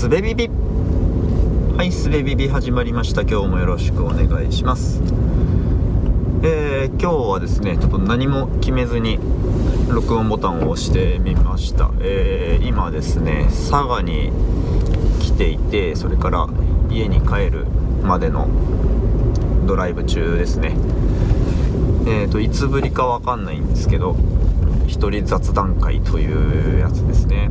すべビビ。はいすべビビ始まりました。今日もよろしくお願いします。えー、今日はですねちょっと何も決めずに録音ボタンを押してみました、えー、今ですね佐賀に来ていてそれから家に帰るまでのドライブ中ですね。えーといつぶりかわかんないんですけど一人雑談会というやつですね。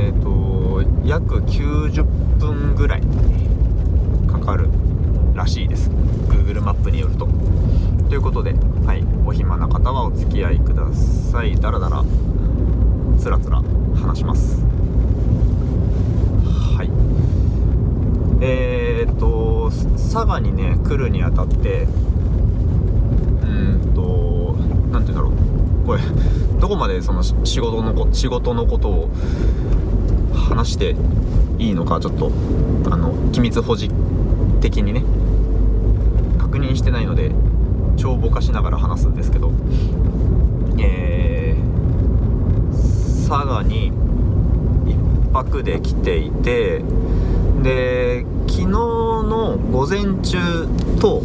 えっ、ー、と約90分ぐらいかかるらしいです。Google マップによると。ということで、はい、お暇な方はお付き合いください。だらだらつらつら話します。はい。えー、っと佐賀にね来るにあたってうんと何て言うんだろう。これどこまでその仕事のこ仕事のことを話していいのかちょっとあの機密保持的にね。確認してないので帳簿化しながら話すんですけど。えー、佐賀に1泊で来ていてで昨日の午前中と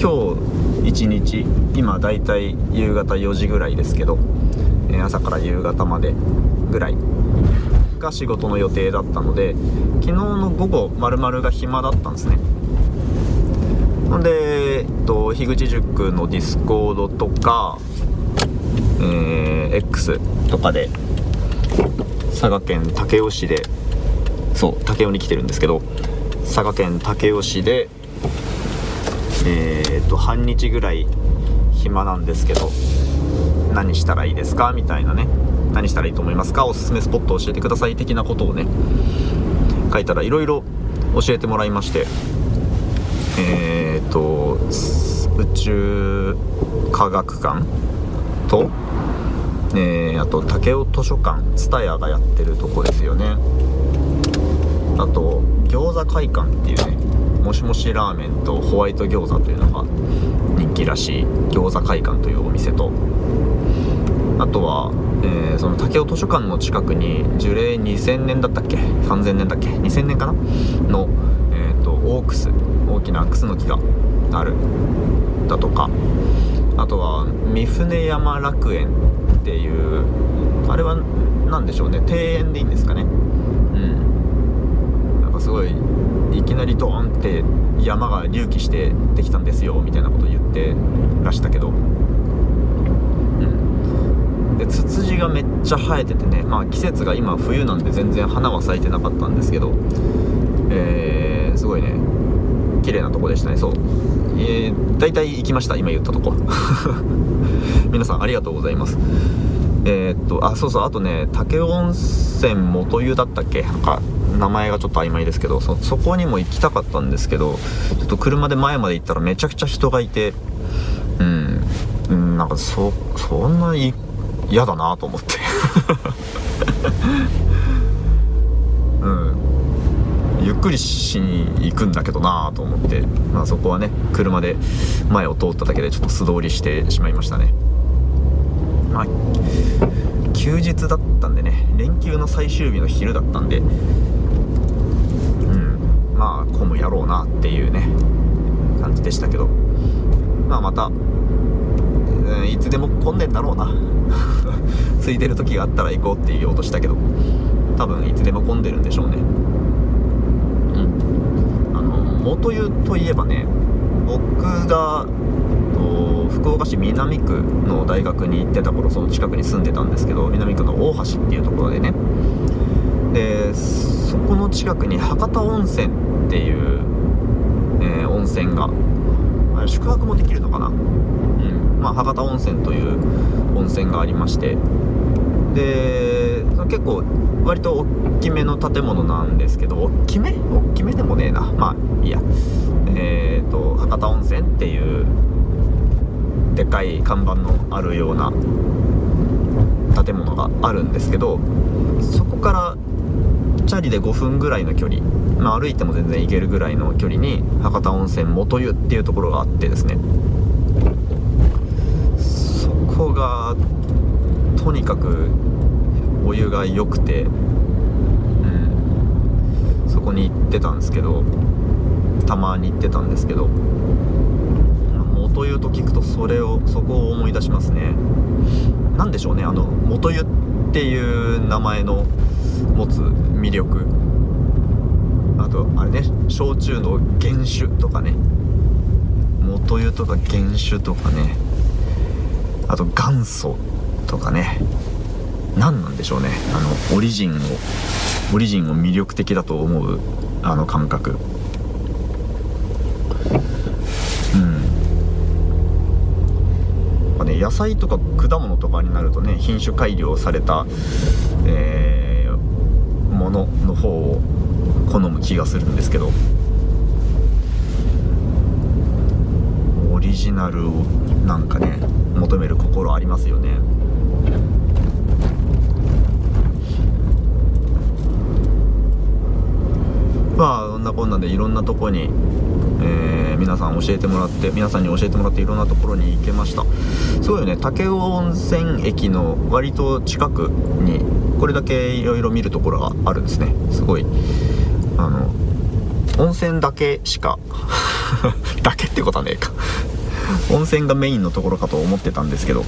今日一日今だいたい夕方4時ぐらいですけど、朝から夕方までぐらいが仕事の予定だったので昨日の午後丸々が暇だったんですね。ほんで、えっと、樋口塾の Discord とか、えー、X とかで佐賀県武雄市でそう武雄に来てるんですけど佐賀県武雄市でえー、っと半日ぐらい暇なんですけど何したらいいですか？みたいなね何したらいいと思いますか？おすすめスポット教えてください的なことをね書いたらいろいろ教えてもらいまして。えー、っと宇宙科学館と、えー、あと武雄図書館蔦屋がやってるとこですよね。あと餃子会館っていうねもしもしラーメンとホワイト餃子というのが人気らしい餃子会館というお店とあとは、えー、その武雄図書館の近くに樹齢2000年だったっけ？3000年だっけ？2000年かな？の、えーと、オークス大きなクスの木があるだとか。あとは三船山楽園っていうあれは何でしょうね？庭園でいいんですかね？うん。なんかすごいいきなりドーンって山が隆起してできたんですよみたいなこと言ってらしたけど。でツツジがめっちゃ生えててねまあ季節が今冬なんで全然花は咲いてなかったんですけどえー、すごいね綺麗なとこでしたね。そう。えー、大体行きました今言ったとこ。皆さんありがとうございます。えー、っとあそうそうあとね武雄温泉元湯だったっけ？なんか名前がちょっと曖昧ですけどそそこにも行きたかったんですけどちょっと車で前まで行ったらめちゃくちゃ人がいてうんなんかそそんな行嫌だなと思って。うん。ゆっくりしに行くんだけどなと思って、まあ、そこはね車で前を通っただけでちょっと素通りしてしまいましたね。まあ休日だったんでね連休の最終日の昼だったんで。うん。まあ混むやろうなっていうね感じでしたけど。まあまた、いつでも混んでんだろうな。空いてる時があったら行こうって言おうとしたけど。多分いつでも混んでるんでしょうね。うん。あの元湯といえばね僕が福岡市南区の大学に行ってた頃その近くに住んでたんですけど南区の大橋っていうところでね。でそこの近くに博多温泉っていう、えー、温泉が宿泊もできるのかな。うん。まあ博多温泉という温泉がありましてで結構割と大きめの建物なんですけど大きめ？大きめでもねえな。まあいいや。えっ、ー、と博多温泉っていうでかい看板のあるような建物があるんですけどそこからチャリで5分ぐらいの距離、まあ、歩いても全然行けるぐらいの距離に博多温泉元湯っていうところがあってですね。がとにかくお湯が良くてうん。そこに行ってたんですけどたまに行ってたんですけど元湯と聞くとそれをそこを思い出しますね。何でしょうねあの元湯っていう名前の持つ魅力。あとあれね焼酎の原酒とかね。元湯とか原酒とかね。あと元祖とかね。何なんでしょうね。あのオリジンをオリジンを魅力的だと思うあの感覚。うん。ね野菜とか果物とかになるとね品種改良された、えー、ものの方を好む気がするんですけど。オリジナルをなんかね求める心ありますよね。まあこんなこんなでいろんなとこに、えー、皆さん教えてもらって皆さんに教えてもらっていろんなところに行けました。すごいよね。武雄温泉駅の割と近くにこれだけいろいろ見るところがあるんですね。すごい。あの温泉だけしか だけってことはねえか。温泉がメインのところかと思ってたんですけど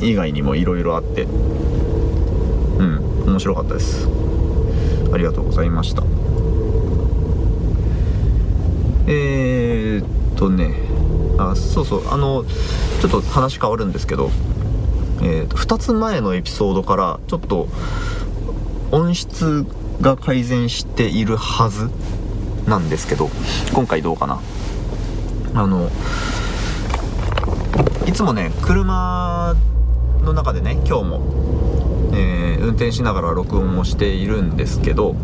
以外にもいろいろあって。うん面白かったです。ありがとうございました。えー、っとねあそうそうあのちょっと話変わるんですけど、えー、と2つ前のエピソードからちょっと音質が改善しているはずなんですけど今回どうかな。あのつもね車の中でね今日も、えー、運転しながら録音をしているんですけど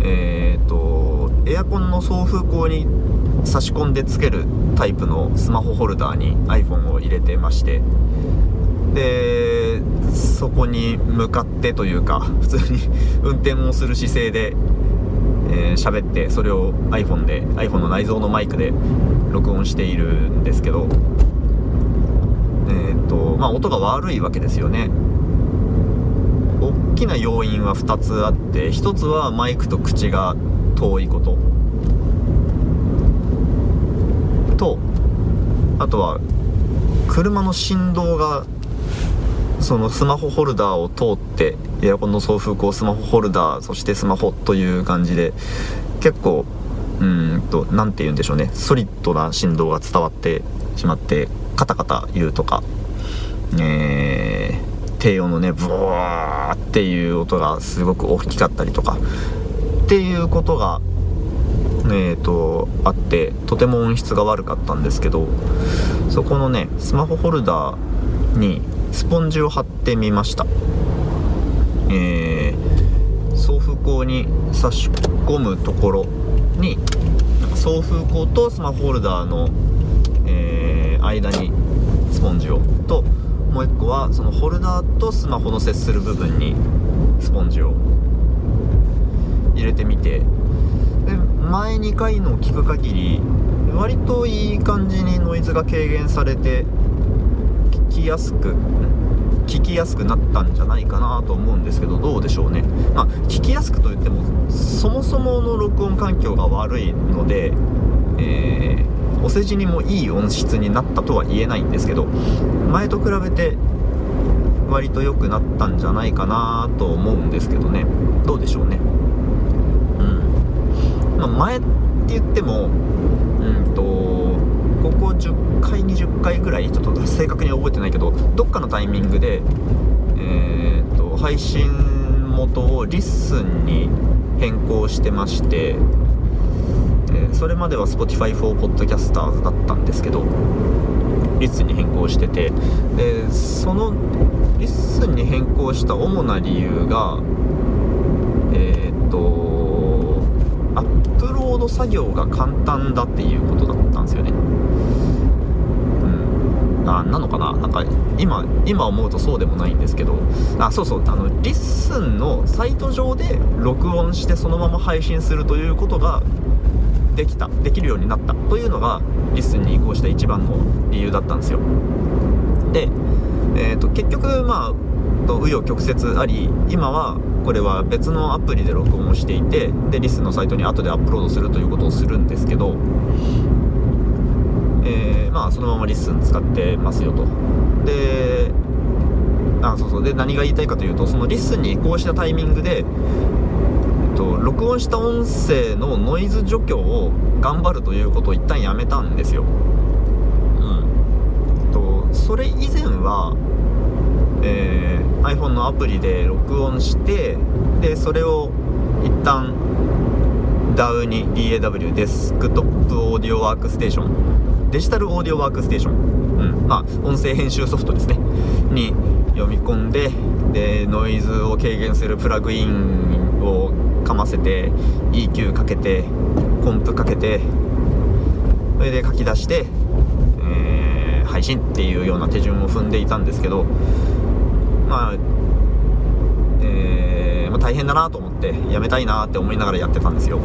えっ、ー、とエアコンの送風口に差し込んでつけるタイプのスマホホルダーに iPhone を入れてましてでそこに向かってというか普通に 運転をする姿勢でえー、喋ってそれを iPhone で iPhone の内蔵のマイクで録音しているんですけど、まあ音が悪いわけですよね。大きな要因は2つあって1つはマイクと口が遠いこと。とあとは車の振動がそのスマホホルダーを通ってエアコンの送風口スマホホルダーそしてスマホという感じで結構うんと何て言うんでしょうね。ソリッドな振動が伝わってしまってカタカタ言うとか。えー、低音のねブワーっていう音がすごく大きかったりとかっていうことがえーと、あってとても音質が悪かったんですけどそこのねスマホホルダーにスポンジを貼ってみました。えー、送風口に差し込むところに送風口とスマホホルダーの、えー、間にスポンジをともう1個はそのホルダーとスマホの接する部分にスポンジを入れてみて。で前2回の聞く限り割といい感じにノイズが軽減されて聞きやすく聞きやすくなったんじゃないかなと思うんですけどどうでしょうね。まあ聞きやすくといってもそもそもの録音環境が悪いので、えー、お世辞にもいい音質になったとは言えないんですけど前と比べて割と良くなったんじゃないかなと思うんですけどね。どうでしょうね。うん。まあ、前って言ってもうんとここ10回20回ぐらいちょっと正確に覚えてないけどどっかのタイミングでえー、っと配信元を LISTEN に変更してまして、それまでは Spotify for Podcasters だったんですけどLISTEN に変更しててでその LISTEN に変更した主な理由がえー、っとアップロード作業が簡単だっていうことだったんですよね。うん。あなのかな？なんか今今思うとそうでもないんですけど。あそうそう。あの LISTEN のサイト上で録音してそのまま配信するということができたできるようになったというのが LISTEN に移行した一番の理由だったんですよ。で、えーと、結局まあ紆余曲折あり今はこれは別のアプリで録音をしていてで LISTEN のサイトに後でアップロードするということをするんですけど、えー、まあそのまま LISTEN 使ってますよと。であそうそう。で何が言いたいかというとその LISTEN に移行したタイミングで、と、録音した音声のノイズ除去を頑張るということを一旦やめたんですよ。うん。とそれ以前はえー、iPhone のアプリで録音してでそれを一旦 DAW に DAW デスクトップオーディオワークステーションデジタルオーディオワークステーション、うん、まあ音声編集ソフトですね。に読み込んででノイズを軽減するプラグインをかませて EQ かけてコンプかけてそれで書き出して、えー、配信っていうような手順を踏んでいたんですけどまあ、えー、まあ、大変だなと思ってやめたいなって思いながらやってたんですよ、う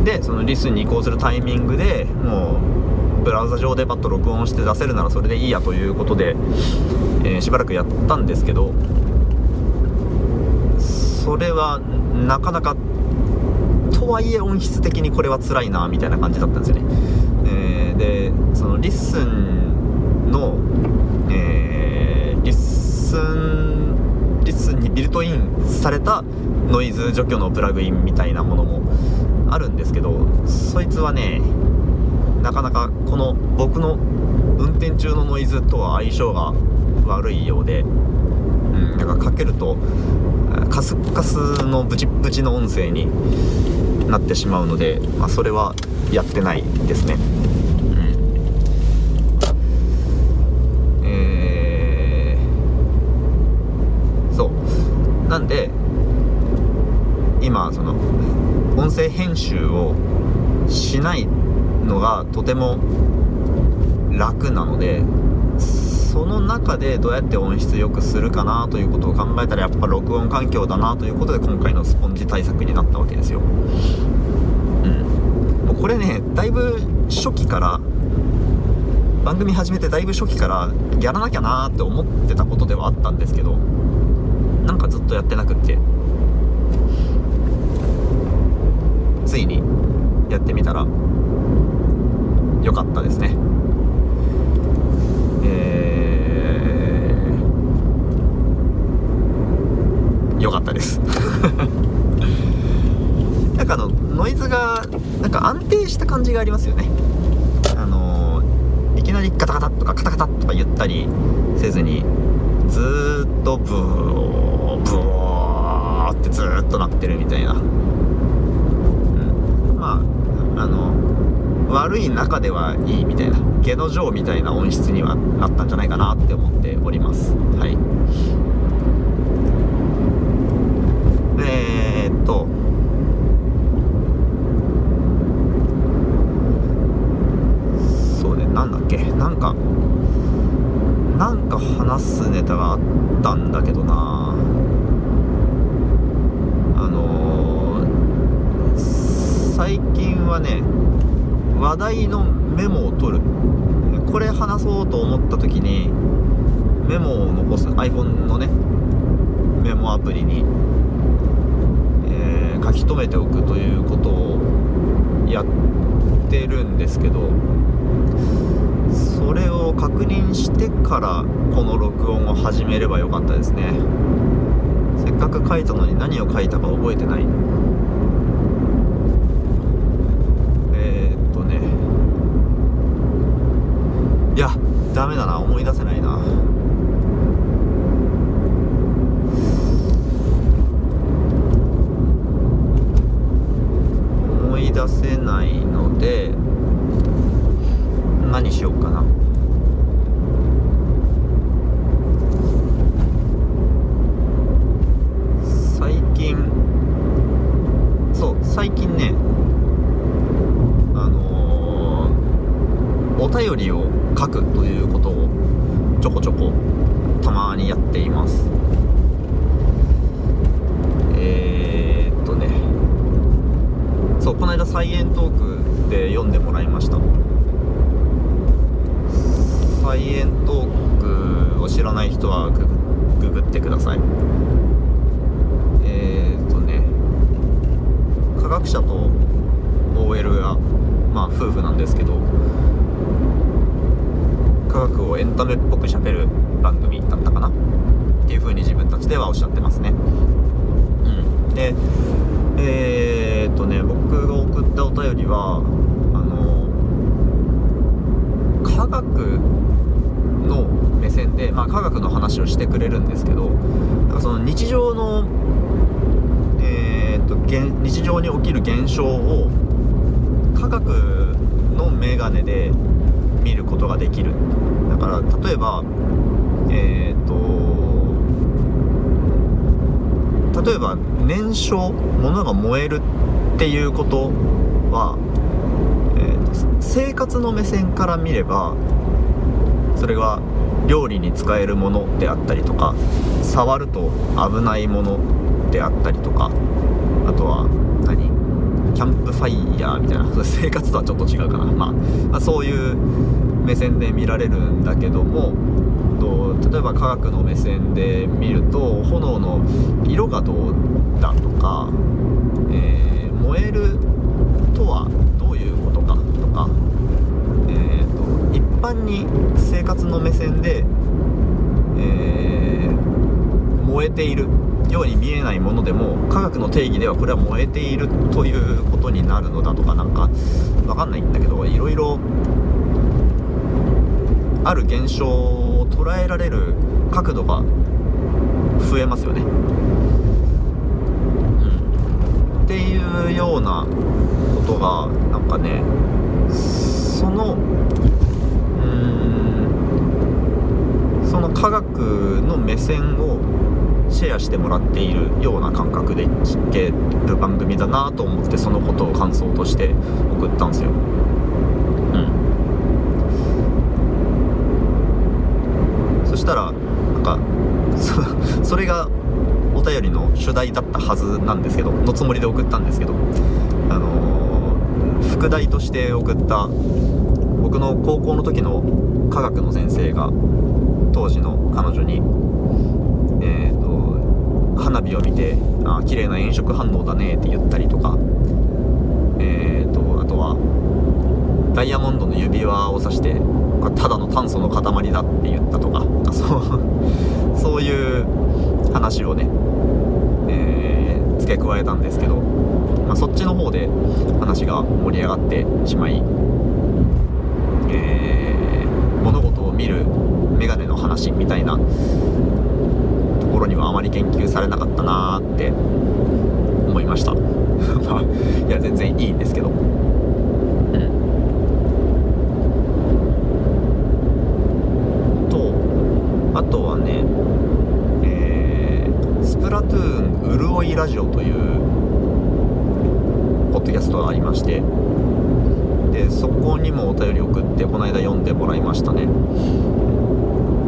ん、でそのリスンに移行するタイミングでもうブラウザ上でパッと録音して出せるならそれでいいやということで、えー、しばらくやったんですけどそれはなかなかとはいえ音質的にこれは辛いなみたいな感じだったんですよね、えー、でその LISTEN の、えースン LISTEN にビルトインされたノイズ除去のプラグインみたいなものもあるんですけどそいつはねなかなかこの僕の運転中のノイズとは相性が悪いようで、うん、なんかかけるとカスカスのブチブチの音声になってしまうので、まあ、それはやってないですねうんえそう。なんで今その音声編集をしないのがとても楽なのでその中でどうやって音質良くするかなということを考えたらやっぱ録音環境だなということで今回のスポンジ対策になったわけですよ。うん、もうこれねだいぶ初期から番組始めてだいぶ初期からやらなきゃなーって思ってたことではあったんですけどなんかずっとやってなくって。ついにやってみたらよかったですねえー、よかったです。なんかあのノイズがなんか安定した感じがありますよね。あのいきなりガタガタとかカタカタとか言ったりせずにずっとブーブーってずっとなってるみたいな、うん、まああの悪い中ではいいみたいな。下の上みたいな音質にはなったんじゃないかなって思っております。はいえー、っと。そうねなんだっけなんかなんか話すネタがあったんだけどな。あの最近はね話題のメモを取る。これ話そうと思った時にメモを残す iPhone のねメモアプリに、き留めておくということをやってるんですけどそれを確認してからこの録音を始めればよかったですね。せっかく書いたのに何を書いたか覚えてないいやダメだな思い出せないな思い出せないので何しようかな最近そう最近ねあのー、お便りを書くということをちょこちょこたまにやっていますえー、っとねそうこの間「サイエントーク」で読んでもらいましたサイエントークを知らない人えっ、とね科学者と OL がまあ夫婦なんですけど科学をエンタメっぽくしゃべる番組だったかなっていう風に自分たちではおっしゃってますねうんでえー、っとね僕が送ったお便りはあの科学の目線で、まあ、科学の話をしてくれるんですけどなんかその日常の、えー、っと日常に起きる現象を科学の眼鏡で見ることができる。だから例えばえー、っと例えば燃焼物が燃えるっていうことは、えー、と生活の目線から見ればそれは料理に使えるものであったりとか触ると危ないものであったりとかあとは何？キャンプファイヤーみたいな 生活とはちょっと違うかな、まあ、まあ、そういう目線で見られるんだけどもと例えば科学の目線で見ると炎の色がどうだとか、えー、燃えるとはどういうことかとか、えーと、一般に生活の目線で、えー、燃えているように見えないものでも科学の定義ではこれは燃えているということになるのだとかなんか分かんないんだけどいろいろある現象を捉えられる角度が増えますよね。うん、っていうようなことがなんかねそのうんその科学の目線をシェアしてもらっているような感覚で聞ける番組だなと思ってそのことを感想として送ったんですよ。そしたらなんかそれがお便りの主題だったはずなんですけどのつもりで送ったんですけどあのー、副題として送った僕の高校の時の科学の先生が当時の彼女にえ、ー、と花火を見て「あ綺麗な炎色反応だね」って言ったりとかえ、ー、とあとはダイヤモンドの指輪を指してただの炭素の塊だって言ったとか そうそういう話をね、付け加えたんですけど、まあ、そっちの方で話が盛り上がってしまい、えー、物事を見る眼鏡の話みたいなところにはあまり言及されなかったなーって思いました。いや全然いいんですけどあとはね、えー、スプラトゥいラジオというポッドキャストがありましてでそこにもお便り送ってこの間読んでもらいましたね。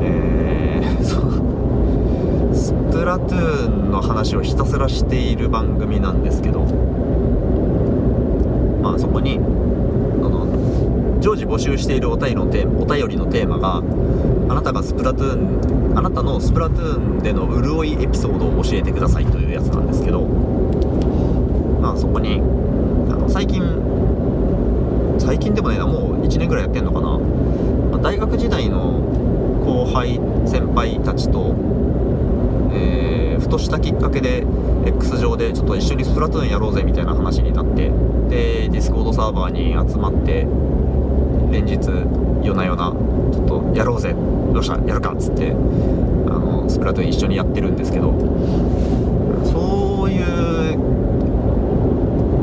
えー、スプラトゥーンの話をひたすらしている番組なんですけどまあそこにあの常時募集しているお便りのテーマお便りのテーマがあなたがスプラトゥーンあなたのスプラトゥーンでの潤いエピソードを教えてくださいと。つなんですけどまあそこにあの最近最近でもねもう1年ぐらいやってんのかな、まあ、大学時代の後輩先輩たちと、えー、ふとしたきっかけで X 上でちょっと一緒にスプラトゥーンやろうぜみたいな話になってで Discord サーバーに集まって連日夜な夜なちょっとやろうぜどうしたやるかっつってあのスプラトゥーン一緒にやってるんですけどそういう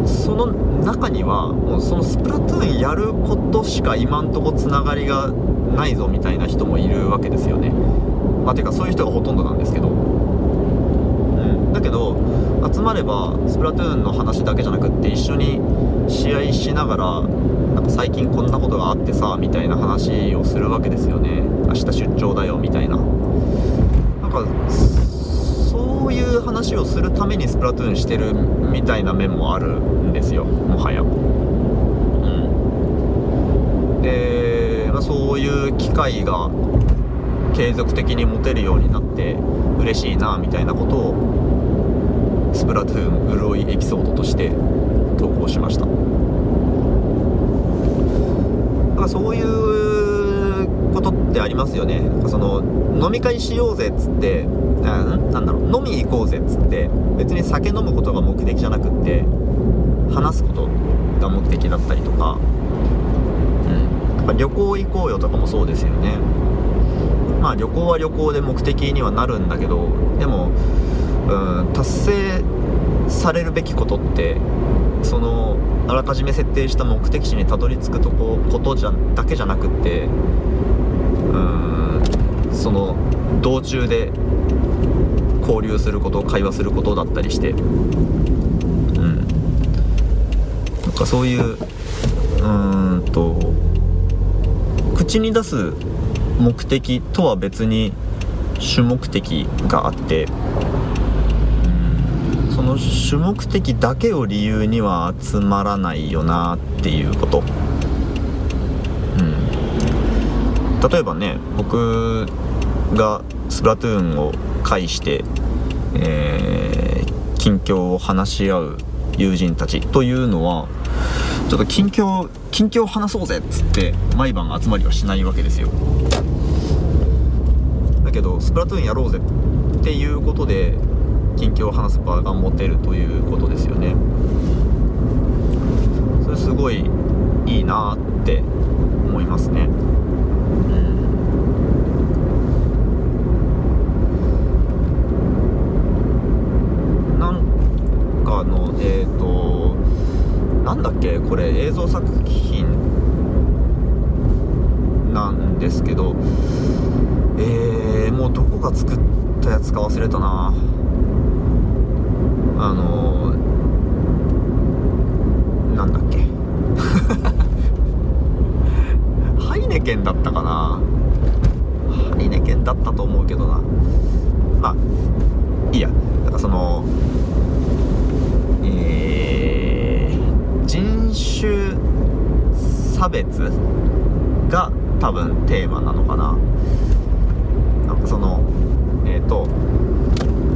その中にはもうそのスプラトゥーンやることしか今んとこつながりがないぞみたいな人もいるわけですよね。まあていうかそういう人がほとんどなんですけど。うん。だけど集まればスプラトゥーンの話だけじゃなくって一緒に試合しながらなんか最近こんなことがあってさみたいな話をするわけですよね。明日出張だよみたいな。なんかそういう話をするためにスプラトゥーンしてるみたいな面もあるんですよ。もはや。うん。で、まあ、そういう機会が継続的に持てるようになって嬉しいなみたいなことをスプラトゥーン潤いエピソードとして投稿しました。だからそういうことってありますよね。その飲み会しようぜっつってなんだろう飲み行こうぜっつって別に酒飲むことが目的じゃなくって話すことが目的だったりとか、うん、やっぱ旅行行こうよとかもそうですよね。まあ旅行は旅行で目的にはなるんだけどでも、うん、達成されるべきことってそのあらかじめ設定した目的地にたどり着くとこことじゃだけじゃなくってうんその道中で交流すること会話することだったりして。うん。なんかそういううーんと口に出す目的とは別に主目的があってその主目的だけを理由には集まらないよなっていうこと、うん、例えばね僕がスプラトゥーンを介して、えー、近況を話し合う友人たちというのはちょっと近況近況を話そうぜっつって毎晩集まりはしないわけですよ。だけどスプラトゥーンやろうぜっていうことで近況を話す場が持てるということですよね。それすごいいいなって思いますねなんだっけ？これ映像作品なんですけどえー、もうどこが作ったやつか忘れたな。あのー、なんだっけ？ハイネケンだったかな？ハイネケンだったと思うけどな。まあいいや。だからその種差別が多分テーマなのかな。なんかそのえっ、ー、と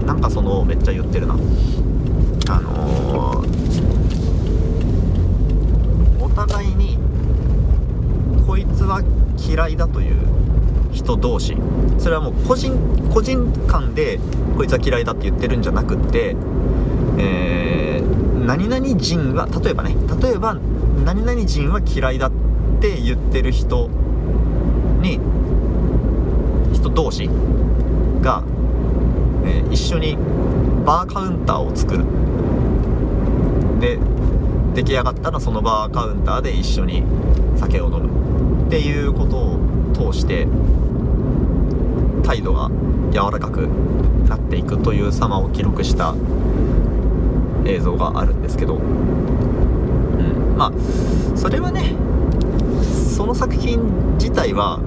なんかそのめっちゃ言ってるな。あのー、お互いにこいつは嫌いだという人同士。それはもう個人個人間でこいつは嫌いだって言ってるんじゃなくってえー、何々人は例えばね例えば何々人は嫌いだって言ってる人に人同士が、えー、一緒にバーカウンターを作る。で出来上がったらそのバーカウンターで一緒に酒を飲む。っていうことを通して態度が柔らかくなっていくという様を記録した映像があるんですけどうん。まあそれはねその作品自体は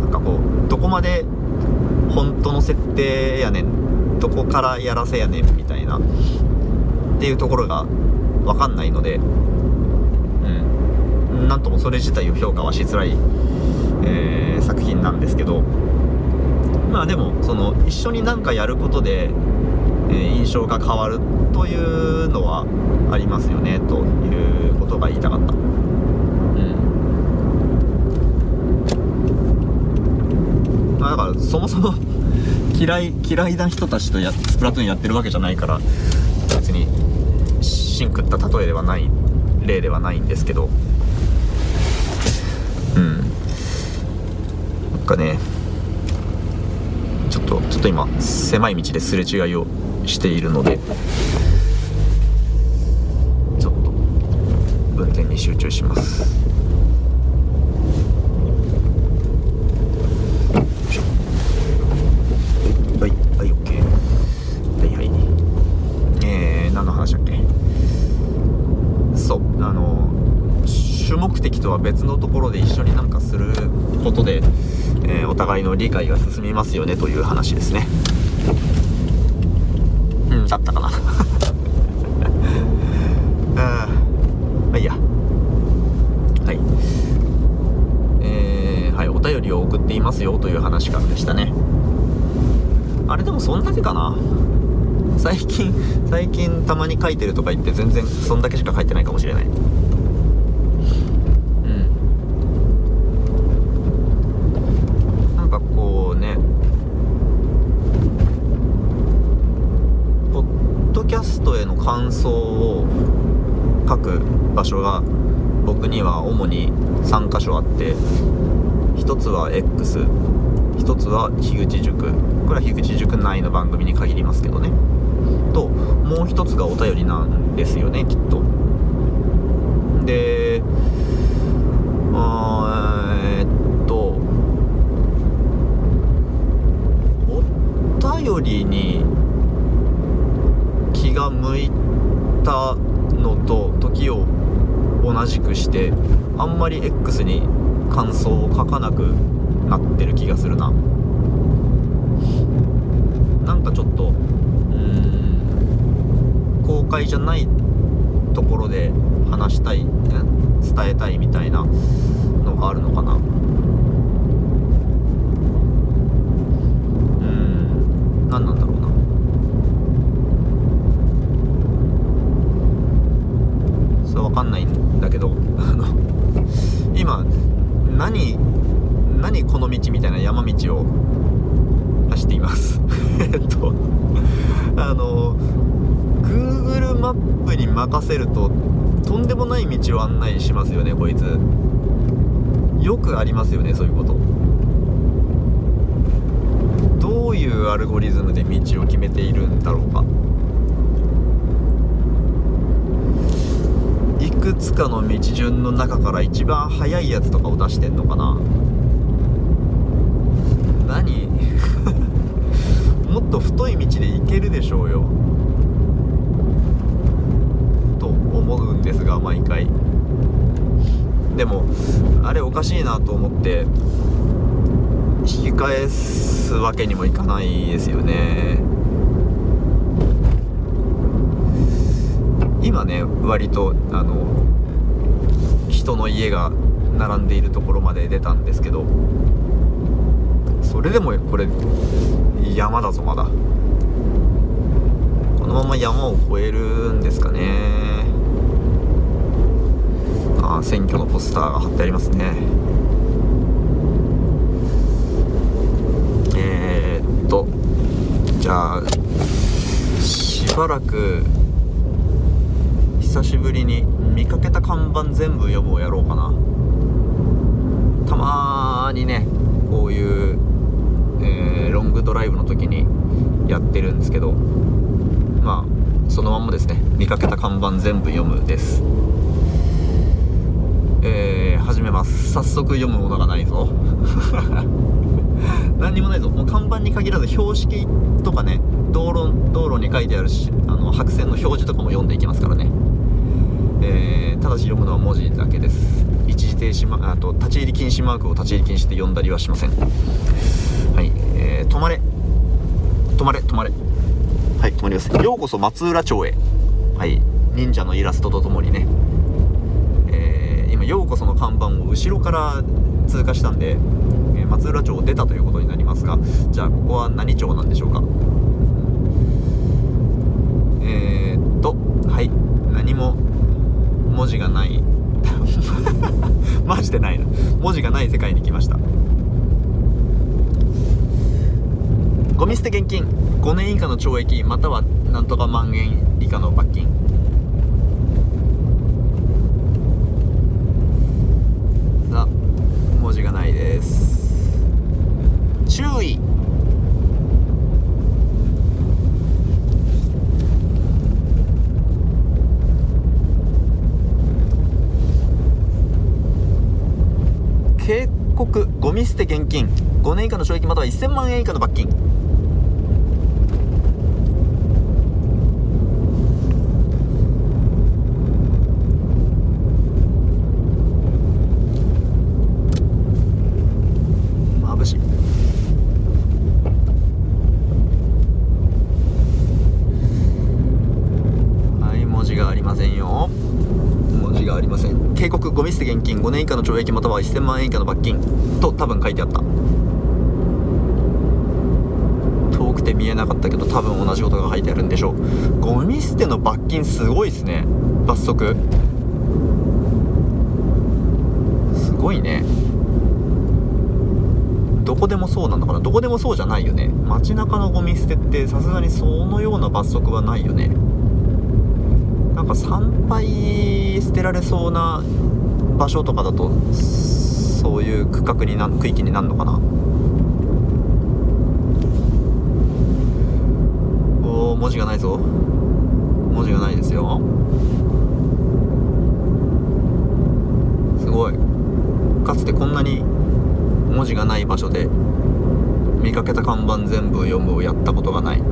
なんかこうどこまで本当の設定やねんどこからやらせやねんみたいなっていうところが分かんないのでうん。なんともそれ自体を評価はしづらい、えー、作品なんですけどまあでもその一緒に何かやることで、え、印象が変わるというのはありますよねということが言いたかった。うん。まあだからそもそも 嫌い嫌いな人たちとやスプラトゥーンやってるわけじゃないから別にシンクった例えではない例ではないんですけど。うん。なんかねちょっとちょっと今狭い道ですれ違いをしているのでちょっと運転に集中します。はいはい OK はいはい。えー、何の話だっけ？そうあの主目的とは別のところで一緒になんかすることで、えー、お互いの理解が進みますよねという話ですね。うんだったかな。まあいいや。はい、お便りを送っていますよという話からでしたね。あれでもそんだけかな。最近最近たまに書いてるとか言って全然そんだけしか書いてないかもしれないうんなんかこうねポッドキャストへの感想を書く場所が僕には主に3箇所あって1つは X 1つは樋口塾。これは樋口塾内の番組に限りますけどね。ともう1つがお便りなんですよねきっと。であえーっとお便りに気が向いたのと時を同じくしてあんまり X に感想を書かなくなってる気がするななんかちょっとうー会じゃないところで話したい伝えたいみたいなのがあるのかな。うん。何なんだろうなそれわかんないんだけどあの今何何この道みたいな山道を走っていますえっとあの Google マップに任せるととんでもない道を案内しますよねこいつ。よくありますよねそういうこと。どういうアルゴリズムで道を決めているんだろうか。いくつかの道順の中から一番速いやつとかを出してんのかな。何？もっと太い道で行けるでしょうよと思うんですが毎回。でもあれおかしいなと思って引き返すわけにもいかないですよね。今ね割とあの人の家が並んでいるところまで出たんですけどそれでもこれ山だぞまだ。このまま山を越えるんですかね。選挙のポスターが貼ってありますね。えー、っとじゃあしばらく久しぶりに見かけた看板全部読むをやろうかな。たまにねこういう、えーロングドライブの時にやってるんですけどまあそのまんまですね。見かけた看板全部読むです。えー、始めます。早速読むものがないぞ。何にもないぞ。もう看板に限らず標識とかね道路道路に書いてあるしあの白線の表示とかも読んでいきますからね。えーただし読むのは文字だけです。一時停止マあと立ち入り禁止マークを立ち入り禁止って読んだりはしません。はい、えー止まれ。止まれ止まれ。はい止まります。ようこそ松浦町へ。はい。忍者のイラストとともにね。今ようこその看板を後ろから通過したんで、えー松浦町を出たということになりますがじゃあここは何町なんでしょうか？えー、っとはい。何も文字がない。マジでないな。文字がない世界に来ました。ゴミ捨て現金。5年以下の懲役またはなんとか万円以下の罰金さあないです。注意。警告ゴミ捨て現金。5年以下の懲役または1000万円以下の罰金。以下の懲役または1000万円以下の罰金と多分書いてあった。遠くて見えなかったけど多分同じことが書いてあるんでしょう。ゴミ捨ての罰金すごいっすね。罰則。すごいね。どこでもそうなのかなどこでもそうじゃないよね。街中のゴミ捨てってさすがにそのような罰則はないよね。なんか参拝捨てられそうな場所とかだとそういう区画にな区域になるのかな？おお文字がないぞ。文字がないですよ。すごい。かつてこんなに文字がない場所で見かけた看板全部読むをやったことがない。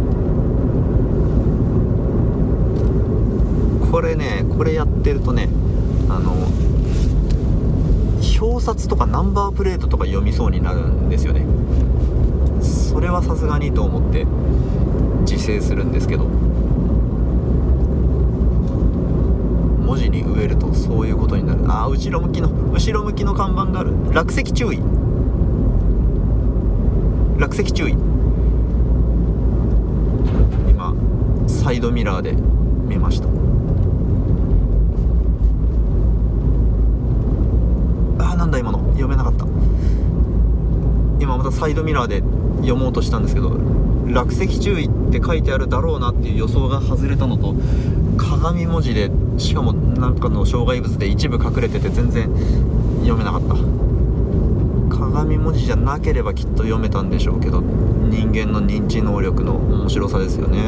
これねこれやってるとねあの表札とかナンバープレートとか読みそうになるんですよね。それはさすがにと思って自制するんですけど。文字に植えるとそういうことになる。ああ後ろ向きの後ろ向きの看板がある。落石注意。落石注意。今サイドミラーで見ましたあーなんだ今の読めなかった。今またサイドミラーで読もうとしたんですけど落石注意って書いてあるだろうなっていう予想が外れたのと鏡文字でしかもなんかの障害物で一部隠れてて全然読めなかった。鏡文字じゃなければきっと読めたんでしょうけど人間の認知能力の面白さですよね。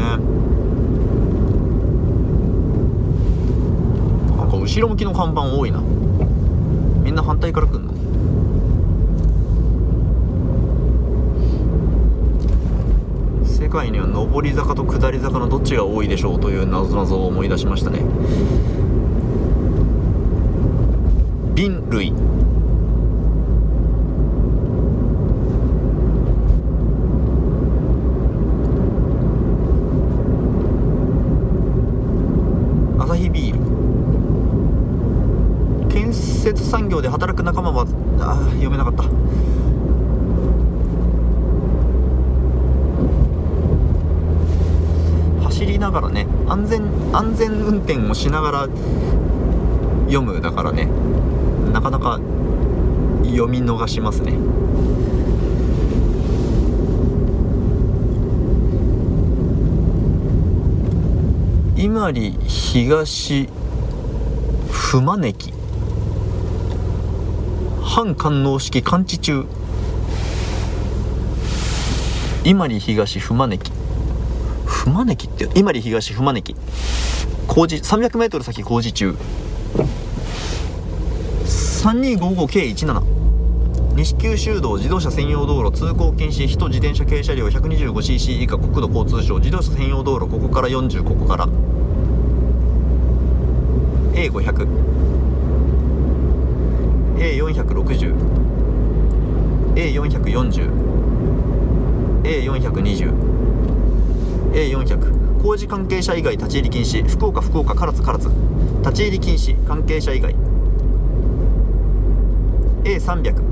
なんか後ろ向きの看板多いな。みんな反対から来んの世界には上り坂と下り坂のどっちが多いでしょうという謎々を思い出しましたね。瓶類アサヒビール建設産業で働く仲間はあー読めなかった走りながらね安全安全運転をしながら読むだからねなかなか読み逃しますね。伊万里東熊根駅。反官能式完治中。伊万里東熊根駅。熊根駅って伊万里東熊根駅。工事 300m 先工事中。3255系17西九州道自動車専用道路通行禁止人自転車軽車両 125cc 以下国土交通省自動車専用道路ここから40ここから。A500 A460 A440 A420 A400 工事関係者以外立ち入り禁止。福岡福岡唐津唐津。立ち入り禁止。関係者以外。A300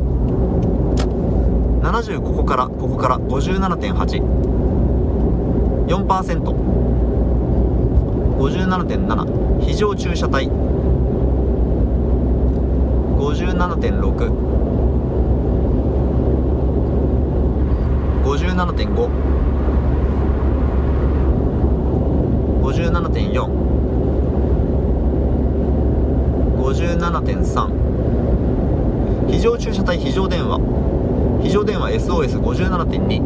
70ここからここから57.8 4% 57.7非常駐車帯。57.6 57.5 57.4 57.3非常駐車帯非常電話。非常電話 SOS57.2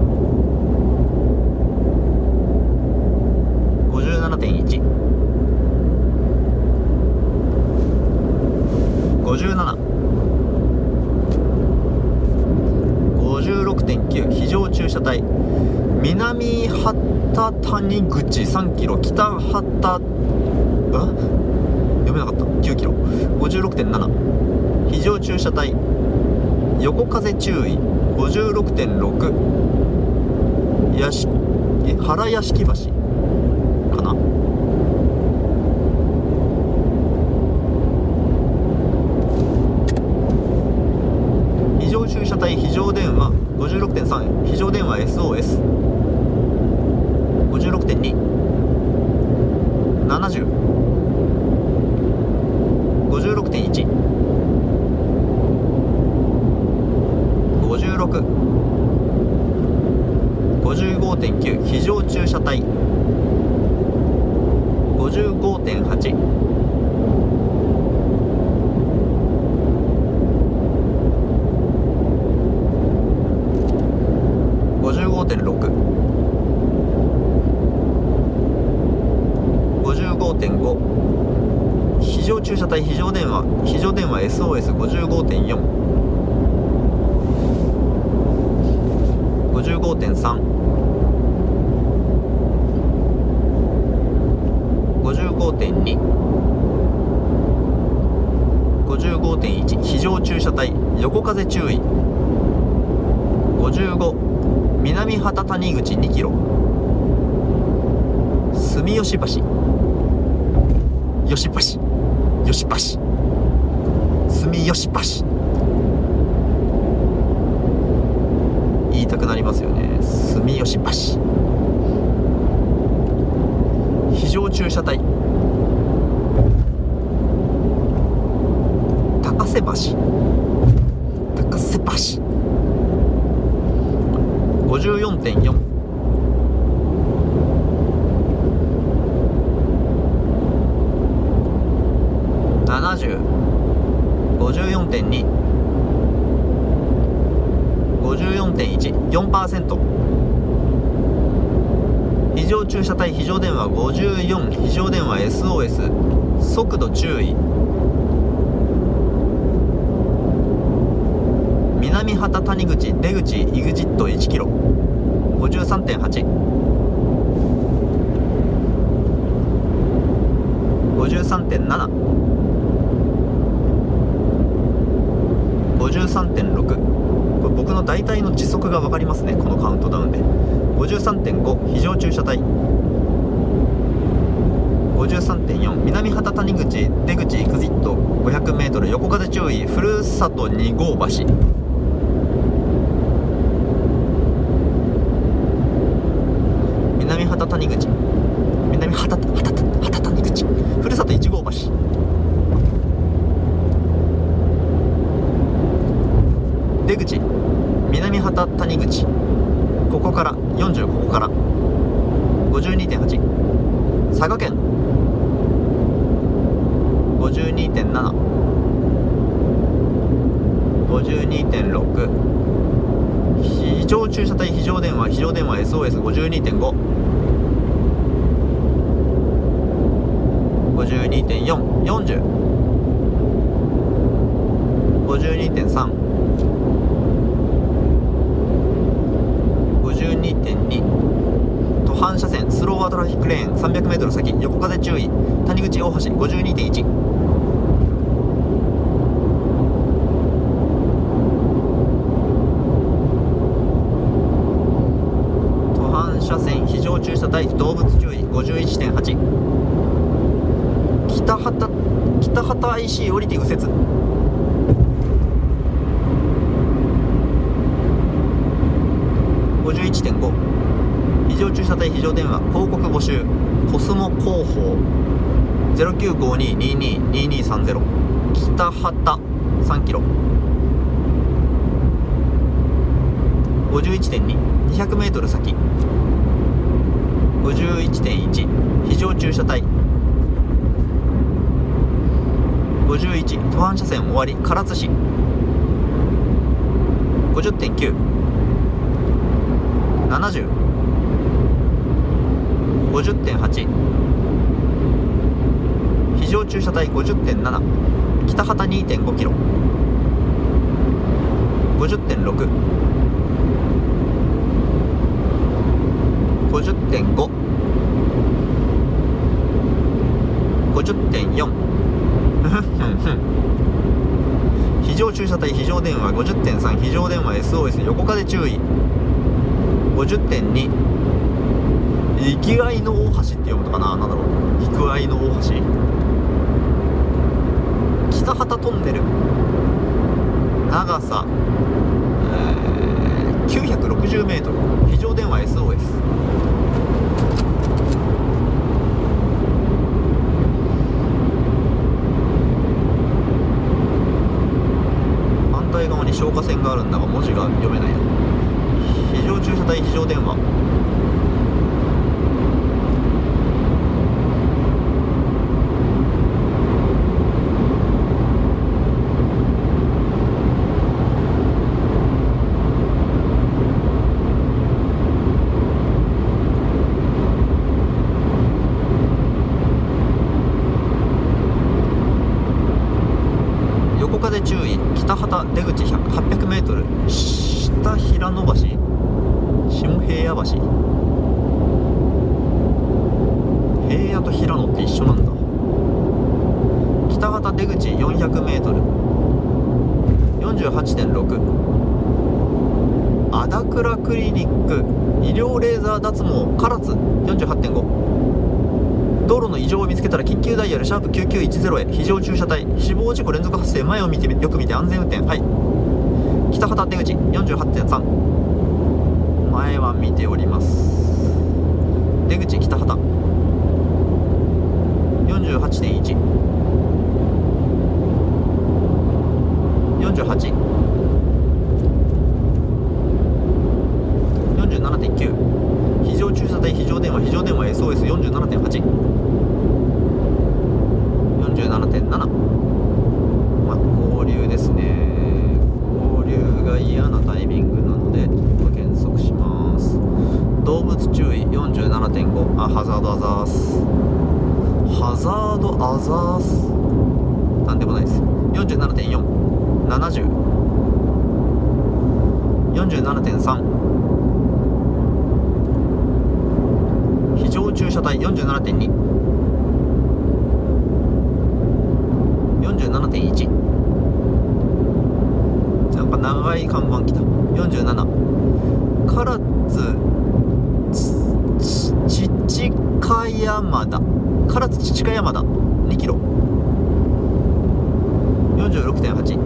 57.1 57駐車帯。南畑谷口3キロ。北畑あ読めなかった。9キロ。56.7非常駐車帯。横風注意。56.6屋敷原屋敷橋かな非常駐車帯非常電話56.3非常電話 SOS 56.2 70 56.1 56 55.9非常駐車帯55.855.6 55.5非常駐車帯非常電話非常電話 SOS55.4 55.3 55.2 55.1非常駐車帯横風注意55南畑谷口2キロ住吉橋吉橋吉橋住吉橋言いたくなりますよね住吉橋非常駐車帯高瀬橋高瀬橋54.4 70 54.2 54.1 4%非常駐車帯非常電話。54非常電話。SOS 速度注意。南畑谷口。出口 EXIT1 キロ。53.8 53.7 53.6これ僕の大体の時速が分かりますねこのカウントダウンで。53.5非常駐車帯。53.4南畑谷口出口 EXIT500m 横風注意ふるさと2号橋南畑谷口南畑畑畑谷口ふるさと1号橋出口南畑谷口ここから40ここから52.8佐賀県52.7 52.6非常駐車帯非常電話非常電話 SOS52.5 52.4 40 52.3 52.2途半車線スローワートラフィックレーン 300m 先横風注意谷口大橋52.1途半車線非常駐車帯動物注意51.8北畑北畑 IC 降りて右折51.5非常駐車帯非常電話広告募集。コスモ広報。0952222230北畑。3キロ。51.2200m 先。51.1非常駐車帯。51途半車線終わり。唐津市。50.9 70 50.8非常駐車帯50.7北畑2.5キロ50.6 50.5 50.4 非常駐車帯非常電話50.3非常電話 SOS 横風注意50.2生きがいの大橋って読むのかな？何だろう。生きがいの大橋。北畑トンネル。長さ、えー、960メートル。非常電話 SOS 反対側に消火栓があるんだが文字が読めない非常駐車帯非常電話横風注意北畑出口 800m 下平野橋下平野橋平野と平野って一緒なんだ北畑出口 400m 48.6アダクラクリニック医療レーザー脱毛唐津48.5道路の異常を見つけたら緊急ダイヤルシャープ9910へ。非常駐車帯。死亡事故連続発生。前を見てよく見て安全運転。はい。北畑出口48.3前は見ております。出口北畑48.1 48 47.9非常駐車帯非常電話非常電話 SOS47.8 47.7まあ合流ですね。合流が嫌なタイミングなので減速します。動物注意47.5あハザードアザース。ハザードアザース？なんでもないです。47.470 47.3非常駐車帯47.2 47.1なんか長い看板来た。47唐津ちちか山田唐津ちちか山田2キロ。46.8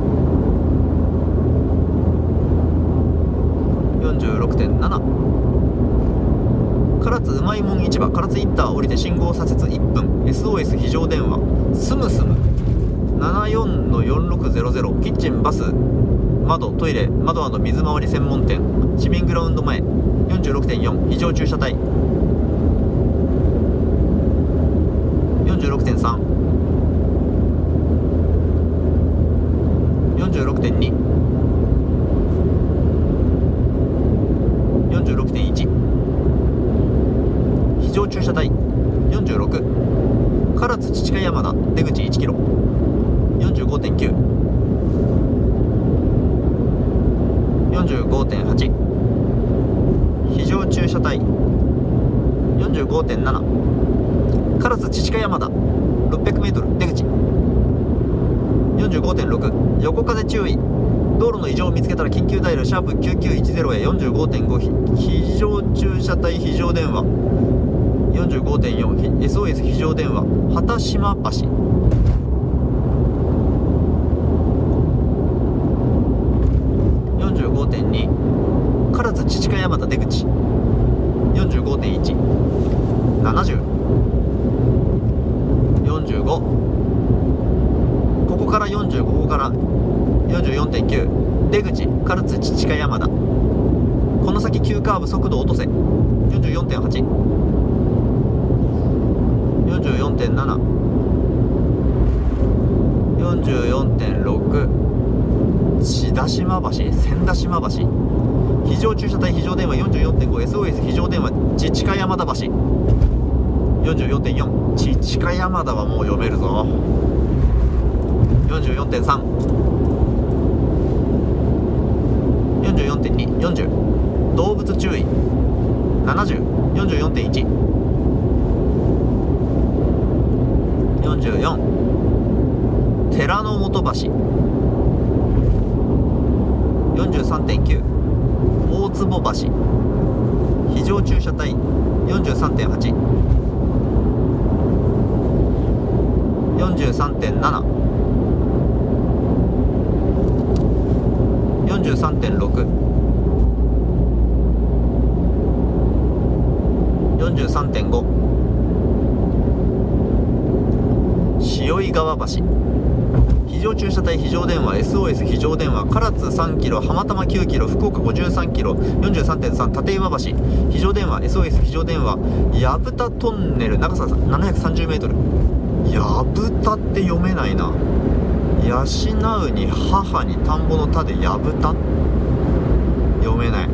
46.7甘いもん市場唐津インター降りて信号左折1分。SOS 非常電話。スムスム。74の4600キッチンバス。窓。トイレ。窓水回り専門店。市民グラウンド前。46.4非常駐車帯。46.3 46.2 46.1非常駐車帯46唐津父鹿山田出口1キロ45.9 45.8非常駐車帯。45.7唐津父鹿山田。600m 出口。45.6横風注意。道路の異常を見つけたら緊急ダイヤルシャープ9910へ。45.5非常駐車帯非常電話。45.4 SOS 非常電話。畑島橋45.2唐津父鹿山田出口45.1 70 45ここから40ここから44.9出口唐津父鹿山田この先急カーブ速度落とせ。44.8 44.7 44.6千田島橋千田島橋。非常駐車帯非常電話 44.5SOS 非常電話父鹿山田橋。44.4父鹿山田はもう読めるぞ。44.3 44.240動物注意。7044.1 44寺の本橋。43.9大坪橋。非常駐車帯。43.8 43.7 43.6 43.5塩井川橋。非常駐車帯非常電話。SOS 非常電話。唐津3キロ浜玉9キロ福岡53キロ43.3立岩橋。非常電話 SOS 非常電話。薮田トンネル長さ730メートル。薮田って読めないな。養うに母に田んぼの田で薮田読めない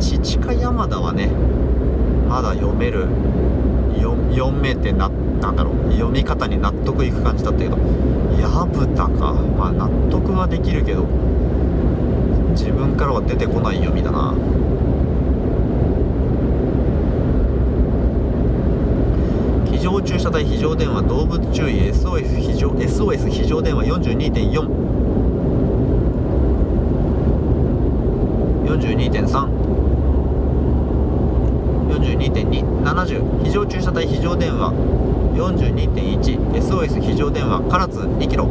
父か山田はねまだ読める読めてななんだろう読み方に納得いく感じだったけど薮田か。まあ納得はできるけど自分からは出てこない読みだな。非常駐車帯非常電話動物注意 SOS 非常 SOS 非常電話42.4 42.3 40非常駐車帯非常電話。42.1SOS 非常電話唐津2キロ。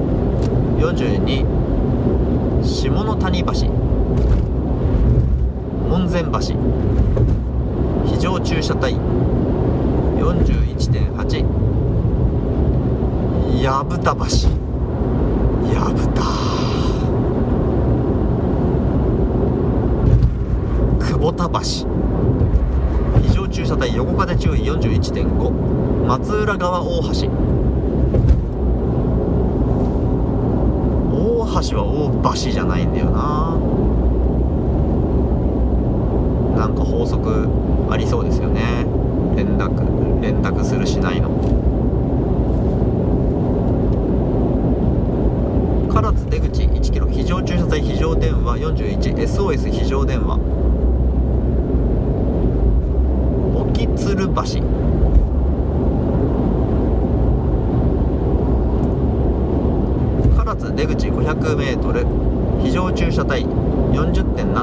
42下野谷橋。門前橋。非常駐車帯。41.8薮田橋。薮田久保田橋。駐車帯横風注意41.5松浦川大橋。大橋は大橋じゃないんだよな。なんか法則ありそうですよね。連絡連絡するしないの。唐津出口1キロ。非常駐車帯非常電話 41SOS 非常電話。沖鶴橋唐津出口 500m 非常駐車帯。40.7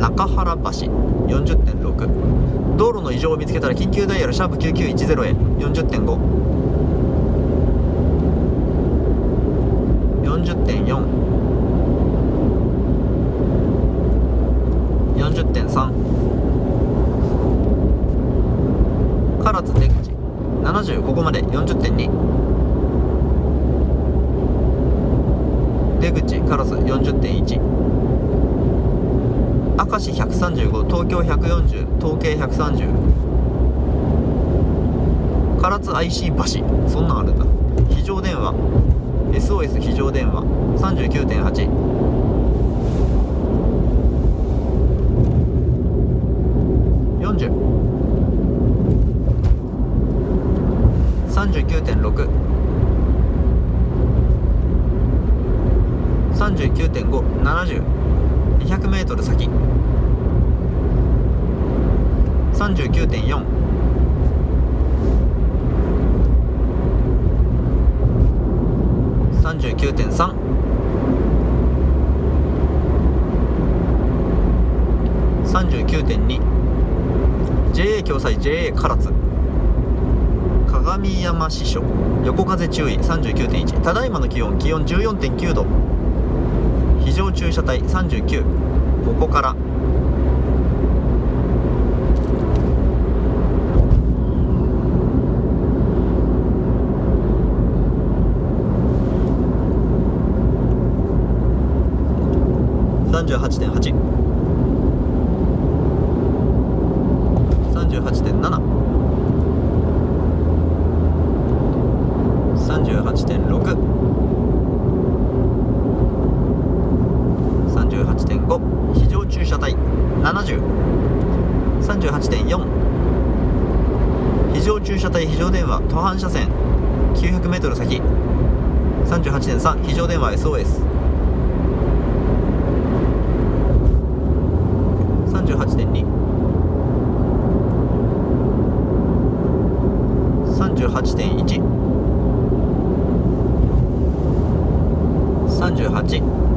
中原橋。40.6道路の異常を見つけたら緊急ダイヤルシャープ9910へ。40.5 40.4 40.3唐津出口70ここまで40.2出口唐津40.1明石135東京140統計130唐津 IC 橋。そんなんあるんだ。非常電話。SOS 非常電話。39.8 40 39.6 39.5 70 200m 先39.4 39.3 39.2 JA 共済 JA 唐津鏡山支所横風注意39.1ただいまの気温気温14.9度。非常駐車帯39ここから。38.8常電話 SOS 38.2 38.1 38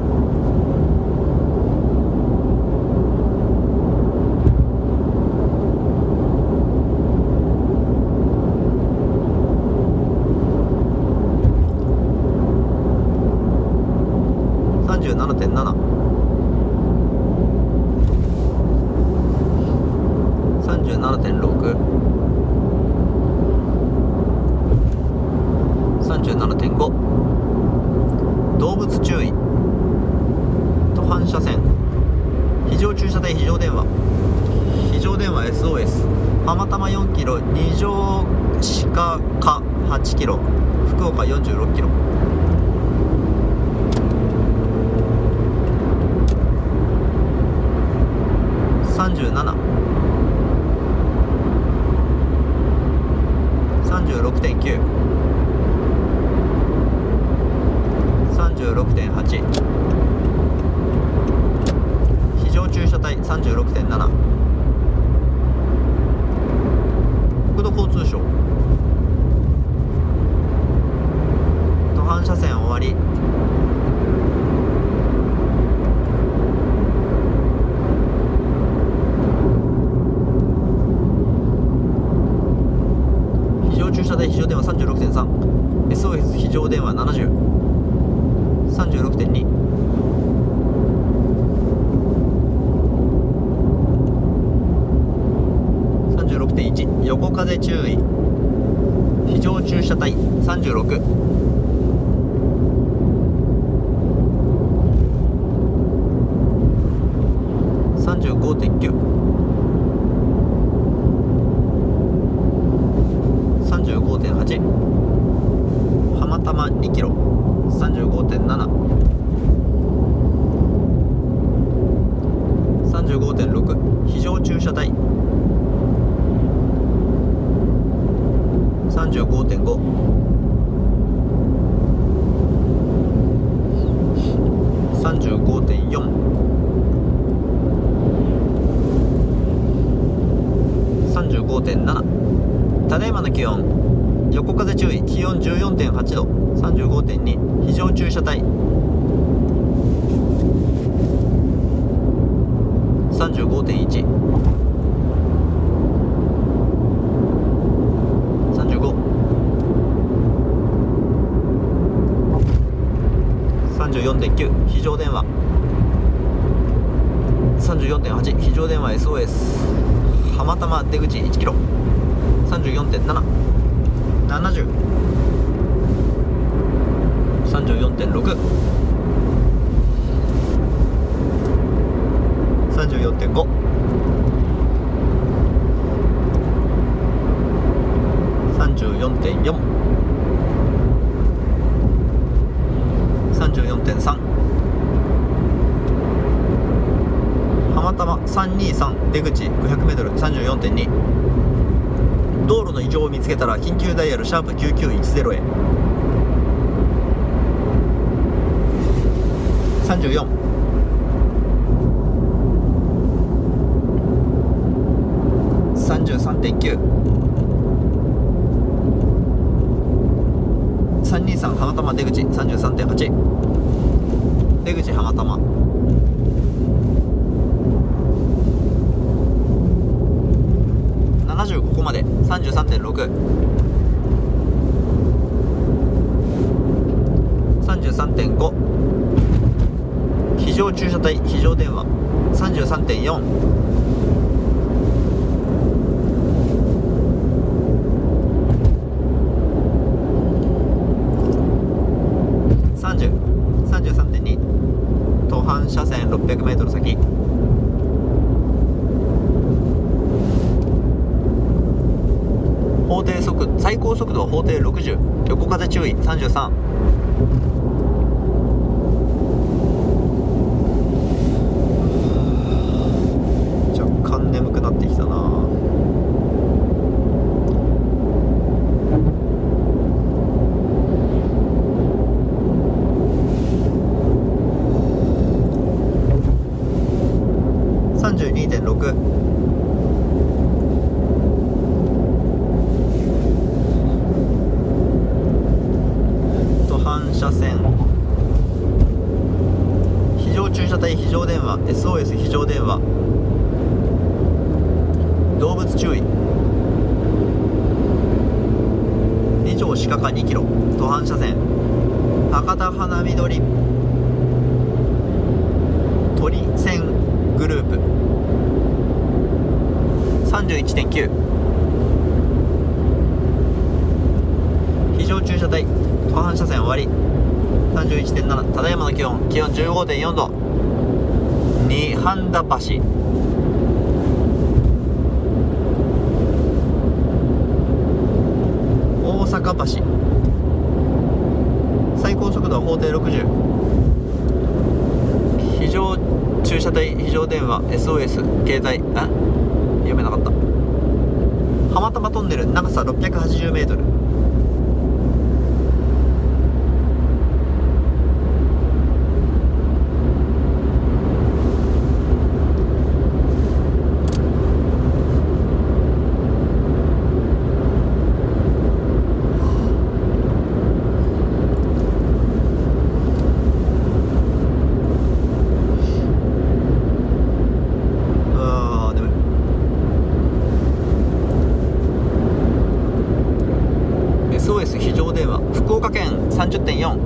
車代35.535.4 35.7ただいまの気温。横風注意。気温14.8度。35.2非常駐車帯シャープ9910へ。34車線 600m 先。法定速最高速度は法定60横風注意33 180m 30.4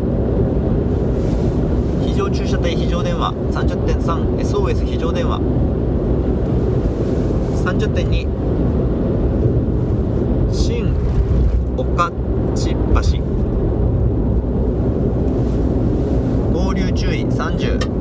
非常駐車帯非常電話。30.3SOS 非常電話。30.2新岡地橋合流注意30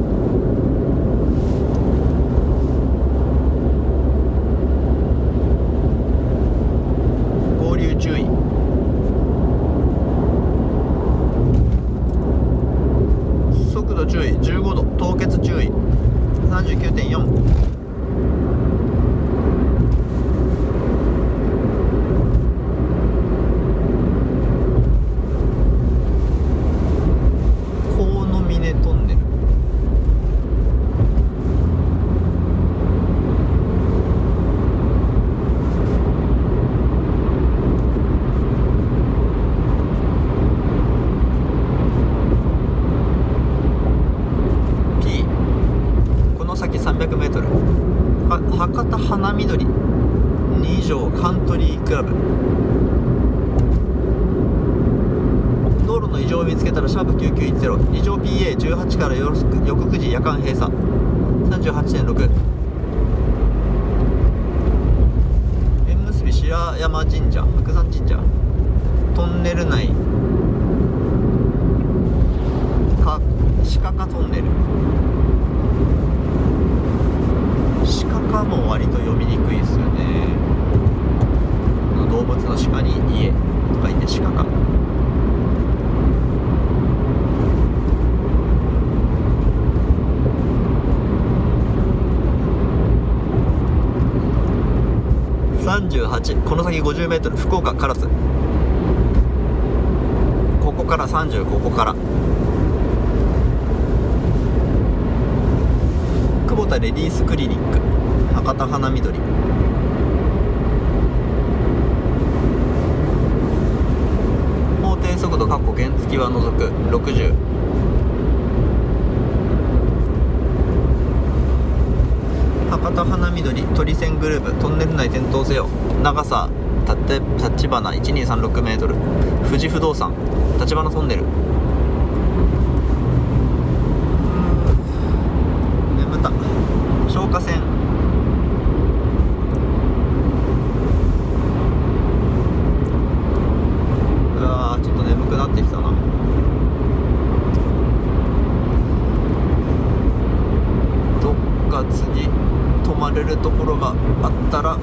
50m 福岡唐津。ここから30ここから。久保田レディースクリニック。博多花緑。法定速度括弧原付は除く。60博多花緑鳥ングループ。トンネル内転倒せよ。長さ立花1236メートル。富士不動産。立花トンネル。眠った消火栓。うわちょっと眠くなってきたな。どっか次泊まれるところがあったら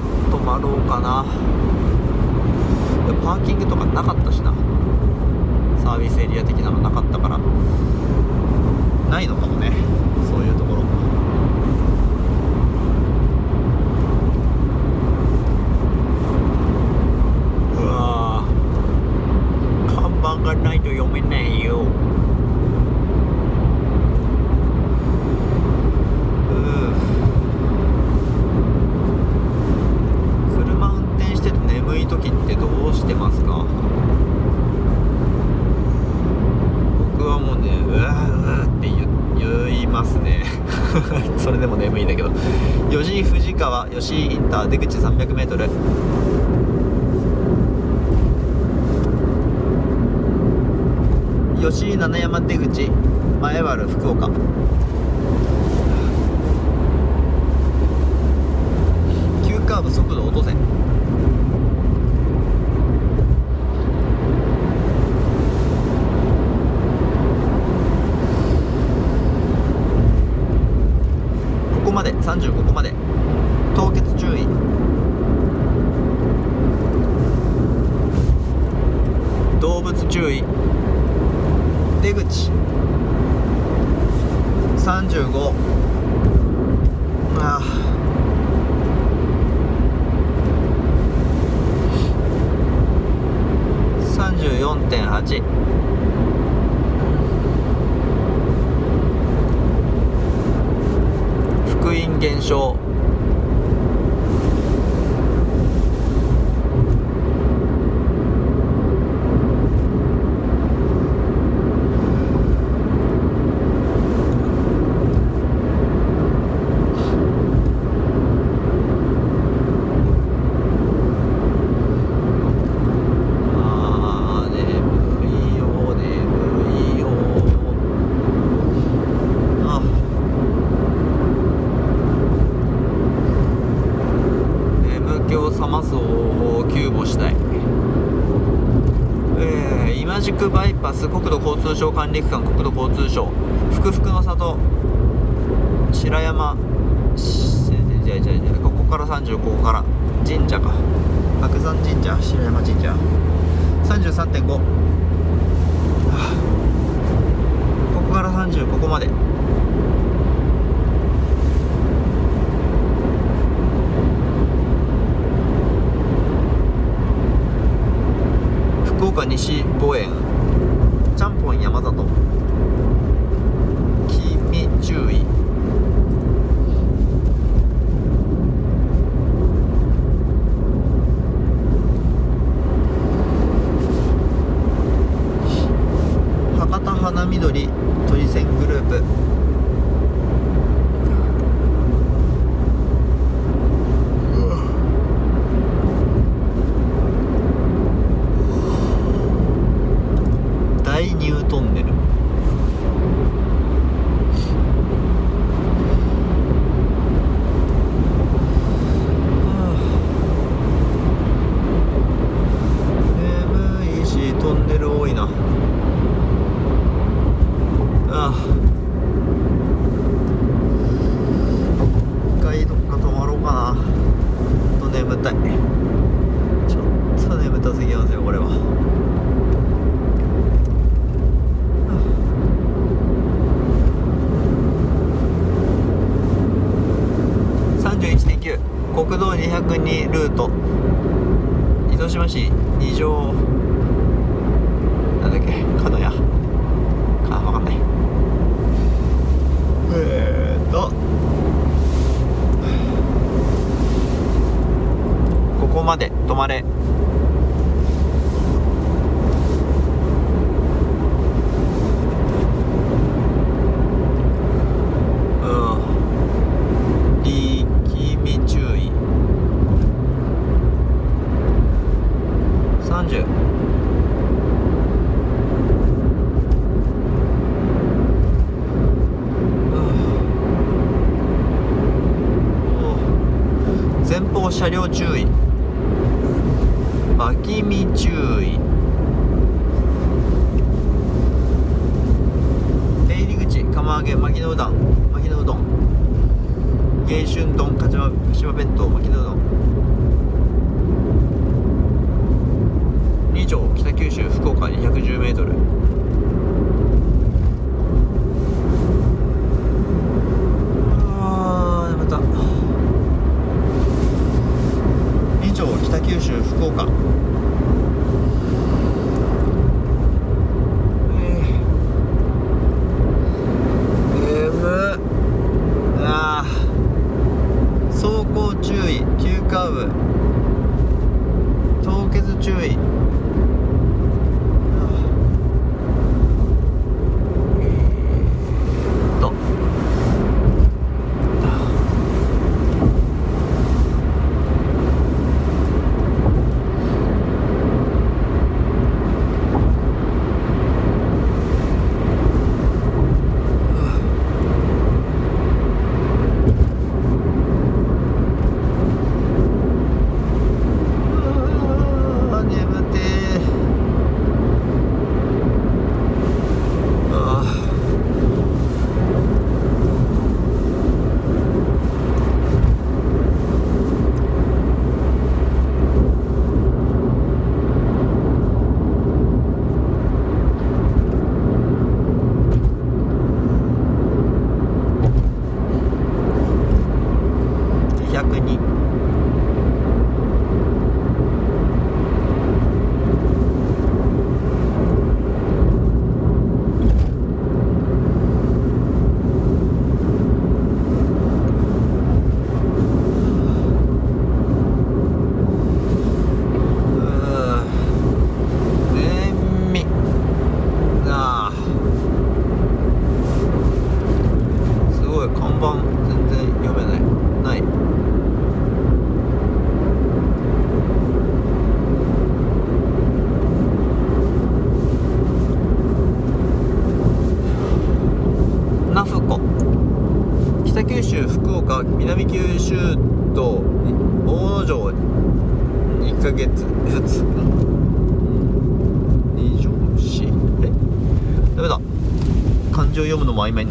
車両注意。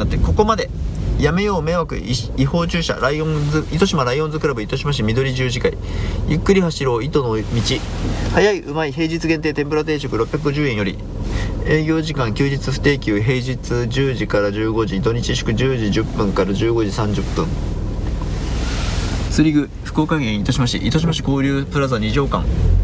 読むのも曖昧になってここまでやめよう迷惑違法駐車ライオンズ糸島ライオンズクラブ糸島市緑十字会ゆっくり走ろう糸の道。早いうまい平日限定天ぷら定食650円より。営業時間休日不定休平日10時から15時土日祝10時10分から15時30分。釣り具福岡県糸島市糸島市交流プラザ2畳館。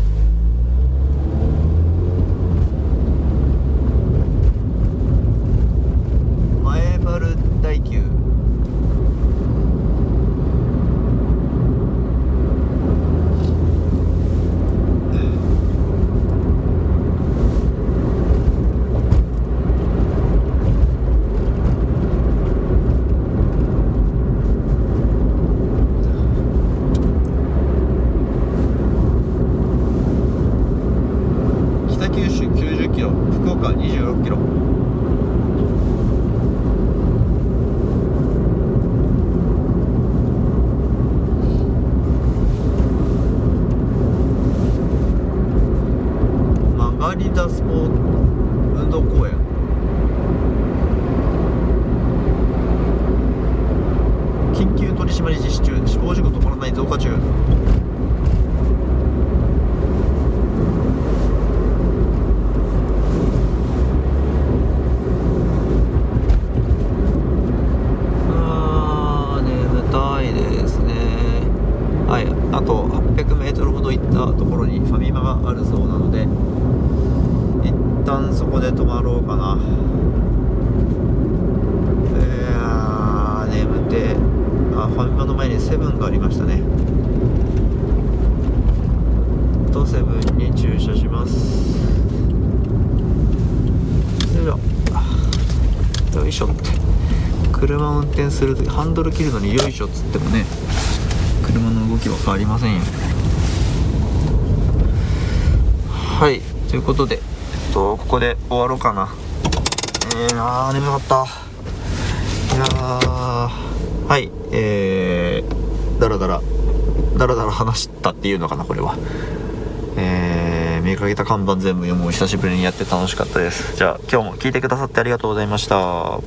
転するときハンドル切るのによいしょっつってもね車の動きは変わりませんよ。はいということで、えっと、ここで終わろうかな。えー、あー眠かった。いやーはいえー、だらだらだらだら話したっていうのかなこれは。えー、見かけた看板全部読むを久しぶりにやって楽しかったです。じゃあ今日も聞いてくださってありがとうございました。